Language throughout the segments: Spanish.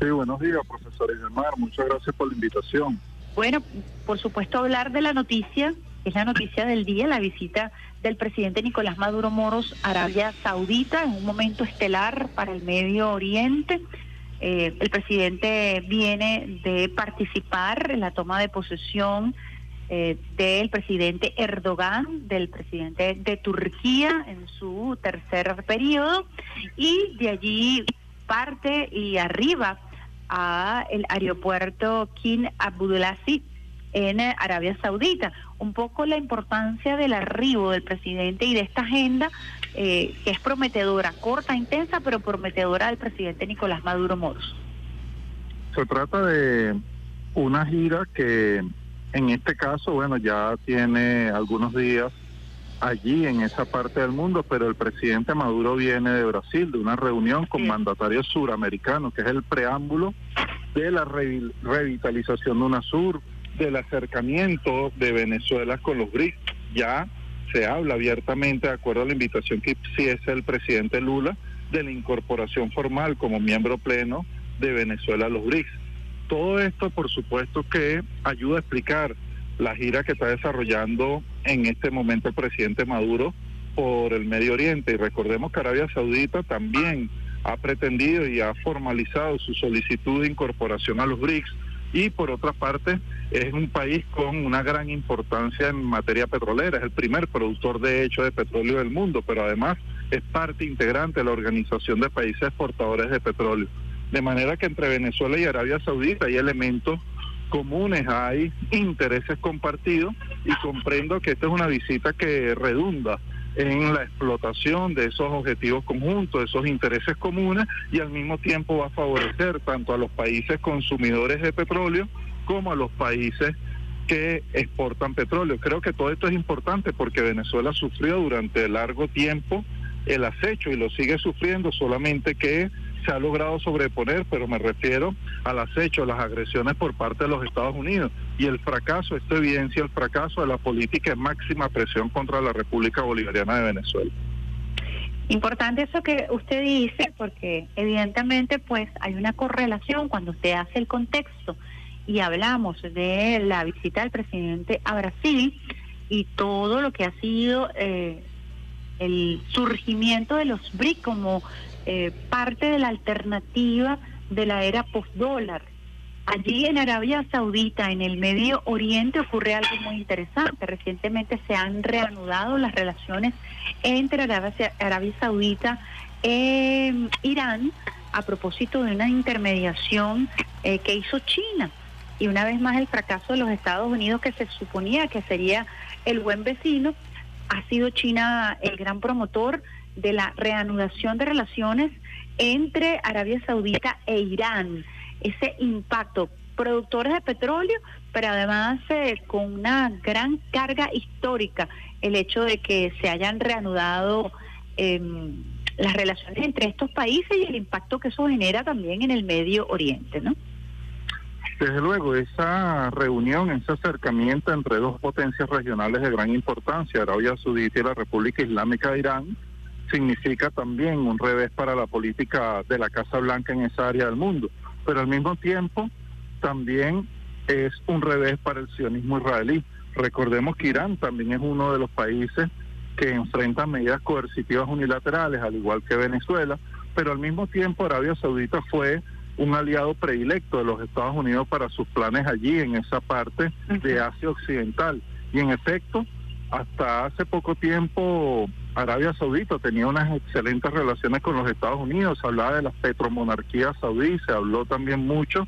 Sí, buenos días, profesor Mar. Muchas gracias por la invitación. Bueno, por supuesto, hablar de la noticia, es la noticia del día, la visita del presidente Nicolás Maduro Moros a Arabia Saudita en un momento estelar para el Medio Oriente. Eh, el presidente viene de participar en la toma de posesión eh, del presidente Erdogan, del presidente de Turquía en su tercer periodo, y de allí parte y arriba a el aeropuerto King Abdulaziz en Arabia Saudita. Un poco la importancia del arribo del presidente y de esta agenda eh, que es prometedora, corta, intensa, pero prometedora del presidente Nicolás Maduro Moros. Se trata de una gira que en este caso, bueno, ya tiene algunos días allí en esa parte del mundo, pero el presidente Maduro viene de Brasil, de una reunión con mandatarios suramericanos, que es el preámbulo de la revitalización de UNASUR, del acercamiento de Venezuela con los BRICS. Ya se habla abiertamente, de acuerdo a la invitación que hiciese el presidente Lula, de la incorporación formal como miembro pleno de Venezuela a los BRICS. Todo esto, por supuesto, que ayuda a explicar la gira que está desarrollando en este momento el presidente Maduro por el Medio Oriente. Y recordemos que Arabia Saudita también ha pretendido y ha formalizado su solicitud de incorporación a los BRICS. Y por otra parte, es un país con una gran importancia en materia petrolera. Es el primer productor de hecho de petróleo del mundo, pero además es parte integrante de la Organización de Países Exportadores de Petróleo. De manera que entre Venezuela y Arabia Saudita hay elementos comunes, hay intereses compartidos y comprendo que esta es una visita que redunda en la explotación de esos objetivos conjuntos, de esos intereses comunes y al mismo tiempo va a favorecer tanto a los países consumidores de petróleo como a los países que exportan petróleo. Creo que todo esto es importante porque Venezuela sufrió durante largo tiempo el acecho y lo sigue sufriendo, solamente que se ha logrado sobreponer, pero me refiero al acecho, las agresiones por parte de los Estados Unidos. Y el fracaso, esto evidencia el fracaso de la política de máxima presión contra la República Bolivariana de Venezuela. Importante eso que usted dice, porque evidentemente pues hay una correlación cuando usted hace el contexto y hablamos de la visita del presidente a Brasil y todo lo que ha sido eh, el surgimiento de los BRIC como eh, parte de la alternativa de la era post-dólar. Allí en Arabia Saudita, en el Medio Oriente, ocurre algo muy interesante. Recientemente se han reanudado las relaciones entre Arabia, Arabia Saudita e Irán a propósito de una intermediación eh, que hizo China. Y una vez más el fracaso de los Estados Unidos, que se suponía que sería el buen vecino, ha sido China el gran promotor de la reanudación de relaciones entre Arabia Saudita e Irán. Ese impacto, productores de petróleo, pero además eh, con una gran carga histórica, el hecho de que se hayan reanudado em, las relaciones entre estos países y el impacto que eso genera también en el Medio Oriente, ¿no? Desde luego, esa reunión, ese acercamiento entre dos potencias regionales de gran importancia, Arabia Saudita y la República Islámica de Irán, significa también un revés para la política de la Casa Blanca en esa área del mundo, pero al mismo tiempo también es un revés para el sionismo israelí. Recordemos que Irán también es uno de los países que enfrenta medidas coercitivas unilaterales, al igual que Venezuela, pero al mismo tiempo Arabia Saudita fue un aliado predilecto de los Estados Unidos para sus planes allí en esa parte de Asia Occidental. Y en efecto, hasta hace poco tiempo Arabia Saudita tenía unas excelentes relaciones con los Estados Unidos, se hablaba de las petromonarquías saudíes, se habló también mucho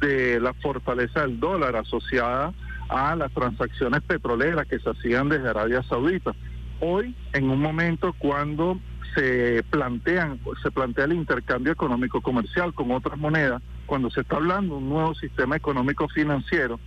de la fortaleza del dólar asociada a las transacciones petroleras que se hacían desde Arabia Saudita. Hoy, en un momento cuando se plantean, se plantea el intercambio económico comercial con otras monedas, cuando se está hablando de un nuevo sistema económico financiero,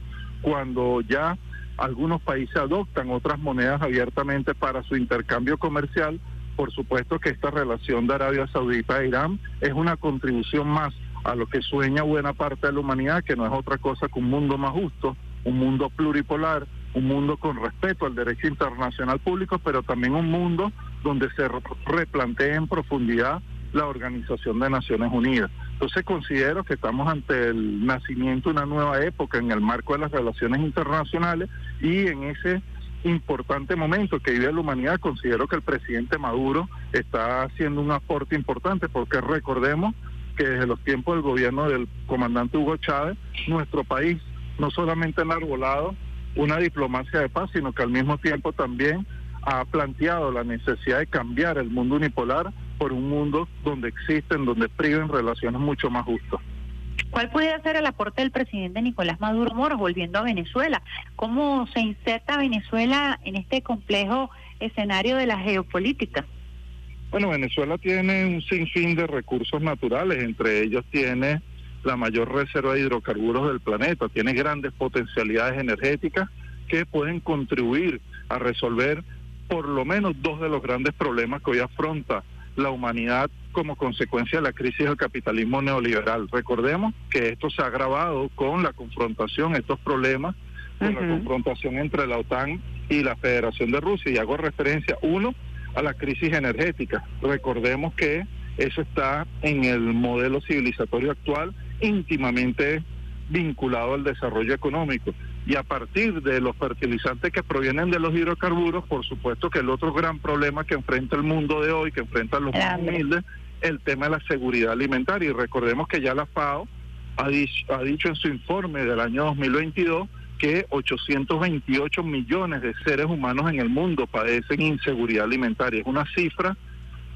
cuando ya algunos países adoptan otras monedas abiertamente para su intercambio comercial. Por supuesto que esta relación de Arabia Saudita e Irán es una contribución más a lo que sueña buena parte de la humanidad, que no es otra cosa que un mundo más justo, un mundo pluripolar, un mundo con respeto al derecho internacional público, pero también un mundo donde se replantee en profundidad la Organización de Naciones Unidas. Entonces considero que estamos ante el nacimiento de una nueva época en el marco de las relaciones internacionales y en ese importante momento que vive la humanidad, considero que el presidente Maduro está haciendo un aporte importante porque recordemos que desde los tiempos del gobierno del comandante Hugo Chávez, nuestro país no solamente ha enarbolado una diplomacia de paz, sino que al mismo tiempo también ha planteado la necesidad de cambiar el mundo unipolar por un mundo donde existen, donde priven relaciones mucho más justas. ¿Cuál puede ser el aporte del presidente Nicolás Maduro Moros volviendo a Venezuela? ¿Cómo se inserta Venezuela en este complejo escenario de la geopolítica? Bueno, Venezuela tiene un sinfín de recursos naturales, entre ellos tiene la mayor reserva de hidrocarburos del planeta, tiene grandes potencialidades energéticas que pueden contribuir a resolver por lo menos dos de los grandes problemas que hoy afronta la humanidad como consecuencia de la crisis del capitalismo neoliberal. Recordemos que esto se ha agravado con la confrontación, estos problemas, con la confrontación entre la OTAN y la Federación de Rusia. Y hago referencia, uno, a la crisis energética. Recordemos que eso está en el modelo civilizatorio actual íntimamente vinculado al desarrollo económico. Y a partir de los fertilizantes que provienen de los hidrocarburos, por supuesto que el otro gran problema que enfrenta el mundo de hoy, que enfrentan los más humildes, el tema de la seguridad alimentaria. Y recordemos que ya la FAO ha dicho, ha dicho en su informe del año 2022 que 828 millones de seres humanos en el mundo padecen inseguridad alimentaria. Es una cifra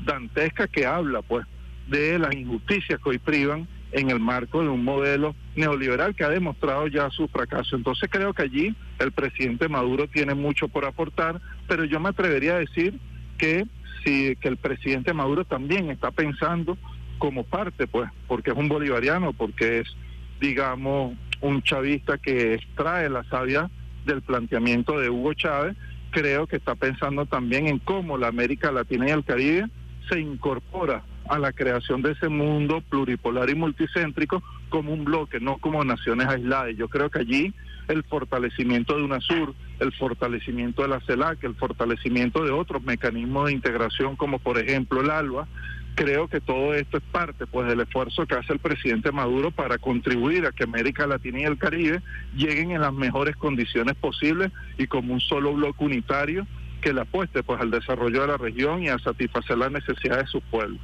dantesca que habla pues de las injusticias que hoy privan en el marco de un modelo neoliberal que ha demostrado ya su fracaso. Entonces creo que allí el presidente Maduro tiene mucho por aportar, pero yo me atrevería a decir que si que el presidente Maduro también está pensando como parte, pues, porque es un bolivariano, porque es, digamos, un chavista que extrae la savia del planteamiento de Hugo Chávez, creo que está pensando también en cómo la América Latina y el Caribe se incorpora a la creación de ese mundo pluripolar y multicéntrico como un bloque, no como naciones aisladas. Yo creo que allí el fortalecimiento de UNASUR, el fortalecimiento de la CELAC, el fortalecimiento de otros mecanismos de integración como por ejemplo el ALBA, creo que todo esto es parte pues del esfuerzo que hace el presidente Maduro para contribuir a que América Latina y el Caribe lleguen en las mejores condiciones posibles y como un solo bloque unitario que le apueste pues al desarrollo de la región y a satisfacer las necesidades de sus pueblos.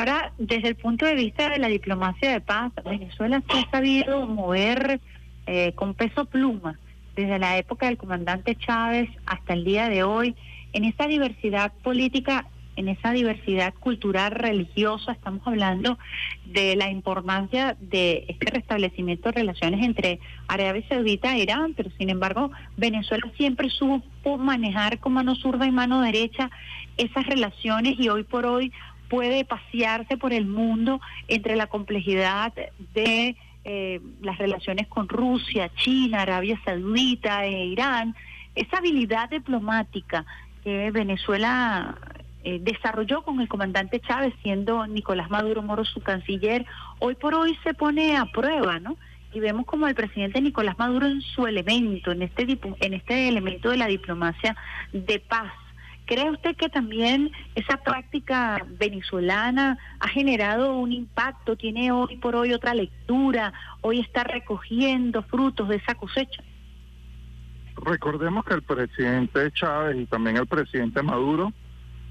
Ahora, desde el punto de vista de la diplomacia de paz, Venezuela se ha sabido mover eh, con peso pluma desde la época del comandante Chávez hasta el día de hoy, en esa diversidad política, en esa diversidad cultural, religiosa, estamos hablando de la importancia de este restablecimiento de relaciones entre Arabia Saudita e Irán, pero sin embargo Venezuela siempre supo manejar con mano zurda y mano derecha esas relaciones y hoy por hoy puede pasearse por el mundo entre la complejidad de eh, las relaciones con Rusia, China, Arabia Saudita e Irán, esa habilidad diplomática que Venezuela eh, desarrolló con el comandante Chávez, siendo Nicolás Maduro Moro su canciller, hoy por hoy se pone a prueba, ¿no? Y vemos como el presidente Nicolás Maduro en su elemento, en este, en este elemento de la diplomacia de paz, ¿Cree usted que también esa práctica venezolana ha generado un impacto, tiene hoy por hoy otra lectura, hoy está recogiendo frutos de esa cosecha? Recordemos que el presidente Chávez y también el presidente Maduro,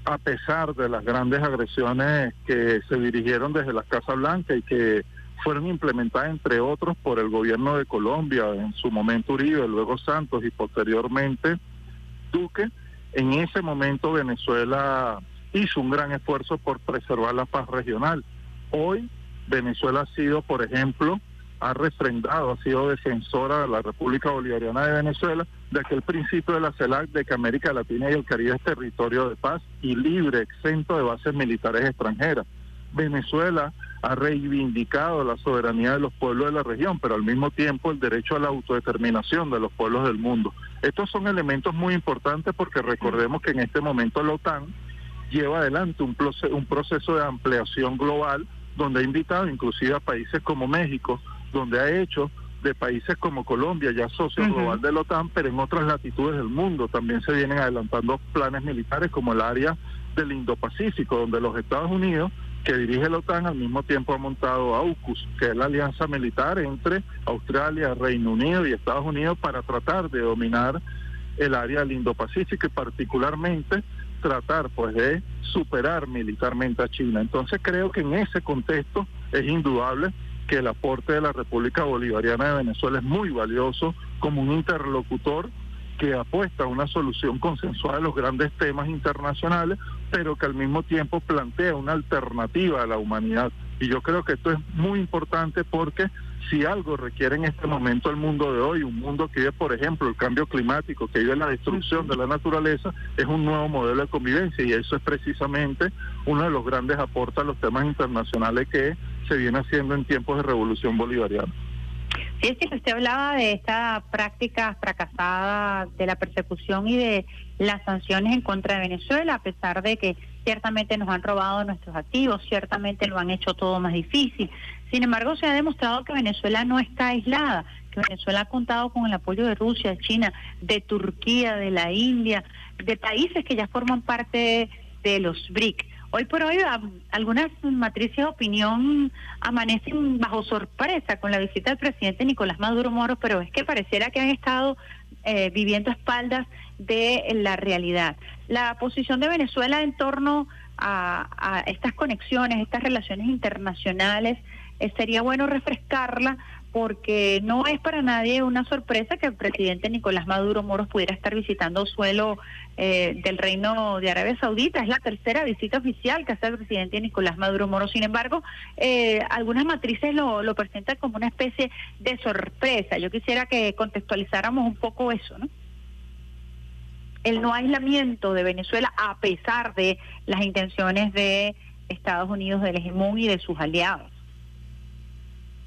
a pesar de las grandes agresiones que se dirigieron desde la Casa Blanca y que fueron implementadas entre otros por el gobierno de Colombia, en su momento Uribe, luego Santos y posteriormente Duque, en ese momento Venezuela hizo un gran esfuerzo por preservar la paz regional. Hoy Venezuela ha sido, por ejemplo, ha refrendado, ha sido defensora de la República Bolivariana de Venezuela de aquel principio de la CELAC de que América Latina y el Caribe es territorio de paz y libre, exento de bases militares extranjeras. Venezuela ha reivindicado la soberanía de los pueblos de la región, pero al mismo tiempo el derecho a la autodeterminación de los pueblos del mundo. Estos son elementos muy importantes porque recordemos que en este momento la OTAN lleva adelante un, un proceso de ampliación global donde ha invitado inclusive a países como México, donde ha hecho de países como Colombia, ya socio global de la OTAN, pero en otras latitudes del mundo también se vienen adelantando planes militares como el área del Indo-Pacífico, donde los Estados Unidos que dirige la OTAN, al mismo tiempo ha montado AUKUS, que es la alianza militar entre Australia, Reino Unido y Estados Unidos para tratar de dominar el área del Indo-Pacífico y particularmente tratar pues de superar militarmente a China. Entonces creo que en ese contexto es indudable que el aporte de la República Bolivariana de Venezuela es muy valioso como un interlocutor que apuesta a una solución consensuada de los grandes temas internacionales, pero que al mismo tiempo plantea una alternativa a la humanidad. Y yo creo que esto es muy importante porque si algo requiere en este momento el mundo de hoy, un mundo que vive, por ejemplo, el cambio climático, que vive la destrucción de la naturaleza, es un nuevo modelo de convivencia y eso es precisamente uno de los grandes aportes a los temas internacionales que se viene haciendo en tiempos de revolución bolivariana. Sí, es que usted hablaba de esta práctica fracasada de la persecución y de las sanciones en contra de Venezuela, a pesar de que ciertamente nos han robado nuestros activos, ciertamente lo han hecho todo más difícil. Sin embargo, se ha demostrado que Venezuela no está aislada, que Venezuela ha contado con el apoyo de Rusia, China, de Turquía, de la India, de países que ya forman parte de los BRIC. Hoy por hoy algunas matrices de opinión amanecen bajo sorpresa con la visita del presidente Nicolás Maduro Moro, pero es que pareciera que han estado eh, viviendo a espaldas de la realidad. La posición de Venezuela en torno a, estas conexiones, estas relaciones internacionales, eh, sería bueno refrescarla porque no es para nadie una sorpresa que el presidente Nicolás Maduro Moros pudiera estar visitando suelo eh, del Reino de Arabia Saudita. Es la tercera visita oficial que hace el presidente Nicolás Maduro Moros. Sin embargo, eh, algunas matrices lo, lo presentan como una especie de sorpresa. Yo quisiera que contextualizáramos un poco eso, ¿no? El no aislamiento de Venezuela a pesar de las intenciones de Estados Unidos, del hegemón y de sus aliados.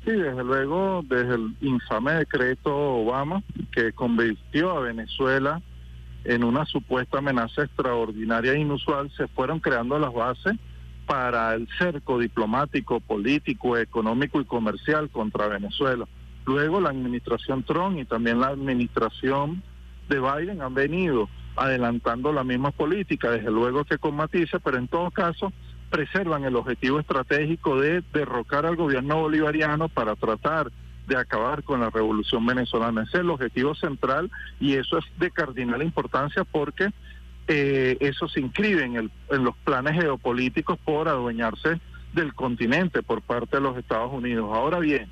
Sí, desde luego, desde el infame decreto Obama, que convirtió a Venezuela en una supuesta amenaza extraordinaria e inusual, se fueron creando las bases para el cerco diplomático, político, económico y comercial contra Venezuela. Luego la administración Trump y también la administración de Biden han venido adelantando la misma política, desde luego que con matices, pero en todo caso preservan el objetivo estratégico de derrocar al gobierno bolivariano para tratar de acabar con la revolución venezolana. Es el objetivo central y eso es de cardinal importancia porque eh, eso se inscribe en, el, en los planes geopolíticos por adueñarse del continente por parte de los Estados Unidos. Ahora bien,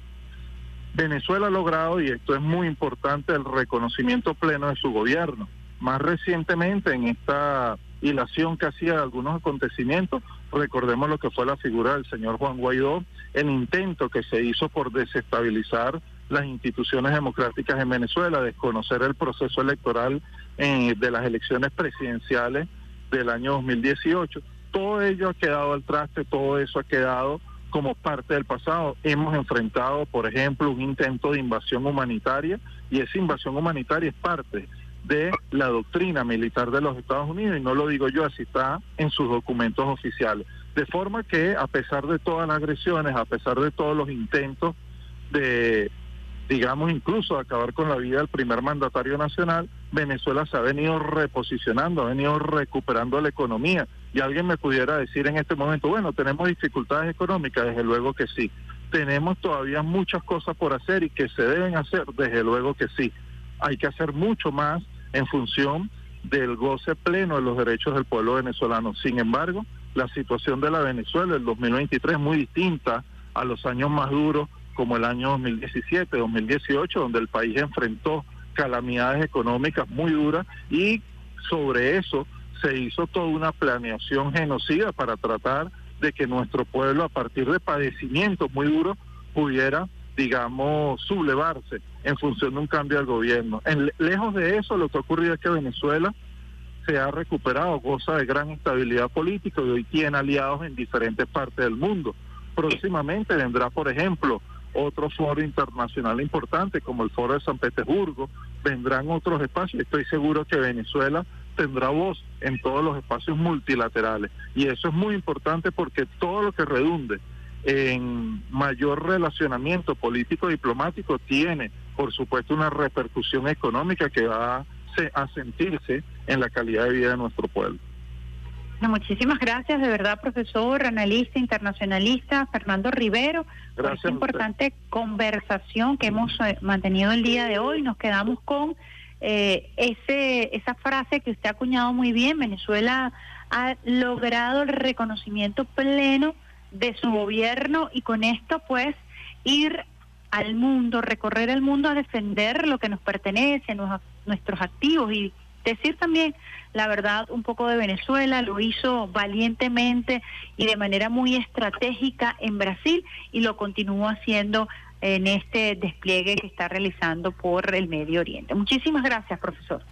Venezuela ha logrado, y esto es muy importante, el reconocimiento pleno de su gobierno. Más recientemente, en esta hilación que hacía de algunos acontecimientos, recordemos lo que fue la figura del señor Juan Guaidó, el intento que se hizo por desestabilizar las instituciones democráticas en Venezuela, desconocer el proceso electoral eh, de las elecciones presidenciales del año 2018. Todo ello ha quedado al traste, todo eso ha quedado como parte del pasado. Hemos enfrentado, por ejemplo, un intento de invasión humanitaria y esa invasión humanitaria es parte de la doctrina militar de los Estados Unidos, y no lo digo yo, así está en sus documentos oficiales. De forma que, a pesar de todas las agresiones, a pesar de todos los intentos de, digamos, incluso acabar con la vida del primer mandatario nacional, Venezuela se ha venido reposicionando, ha venido recuperando la economía. Y alguien me pudiera decir en este momento, bueno, tenemos dificultades económicas, desde luego que sí. Tenemos todavía muchas cosas por hacer y que se deben hacer, desde luego que sí. Hay que hacer mucho más en función del goce pleno de los derechos del pueblo venezolano. Sin embargo, la situación de la Venezuela del 2023 es muy distinta a los años más duros como el año 2017, 2018, donde el país enfrentó calamidades económicas muy duras y sobre eso se hizo toda una planeación genocida para tratar de que nuestro pueblo a partir de padecimientos muy duros pudiera digamos, sublevarse en función de un cambio del gobierno. En, lejos de eso, lo que ha ocurrido es que Venezuela se ha recuperado, goza de gran estabilidad política y hoy tiene aliados en diferentes partes del mundo. Próximamente vendrá, por ejemplo, otro foro internacional importante como el Foro de San Petersburgo, vendrán otros espacios. Estoy seguro que Venezuela tendrá voz en todos los espacios multilaterales. Y eso es muy importante porque todo lo que redunde en mayor relacionamiento político-diplomático tiene, por supuesto, una repercusión económica que va a sentirse en la calidad de vida de nuestro pueblo. muchísimas gracias, de verdad, profesor, analista, internacionalista, Fernando Rivero, por esta importante conversación que hemos eh, mantenido el día de hoy. Nos quedamos con eh, ese esa frase que usted ha acuñado muy bien. Venezuela ha logrado el reconocimiento pleno de su gobierno y con esto, pues, ir al mundo, recorrer el mundo a defender lo que nos pertenece, nuestros activos y decir también la verdad un poco de Venezuela, lo hizo valientemente y de manera muy estratégica en Brasil y lo continúa haciendo en este despliegue que está realizando por el Medio Oriente. Muchísimas gracias, profesor.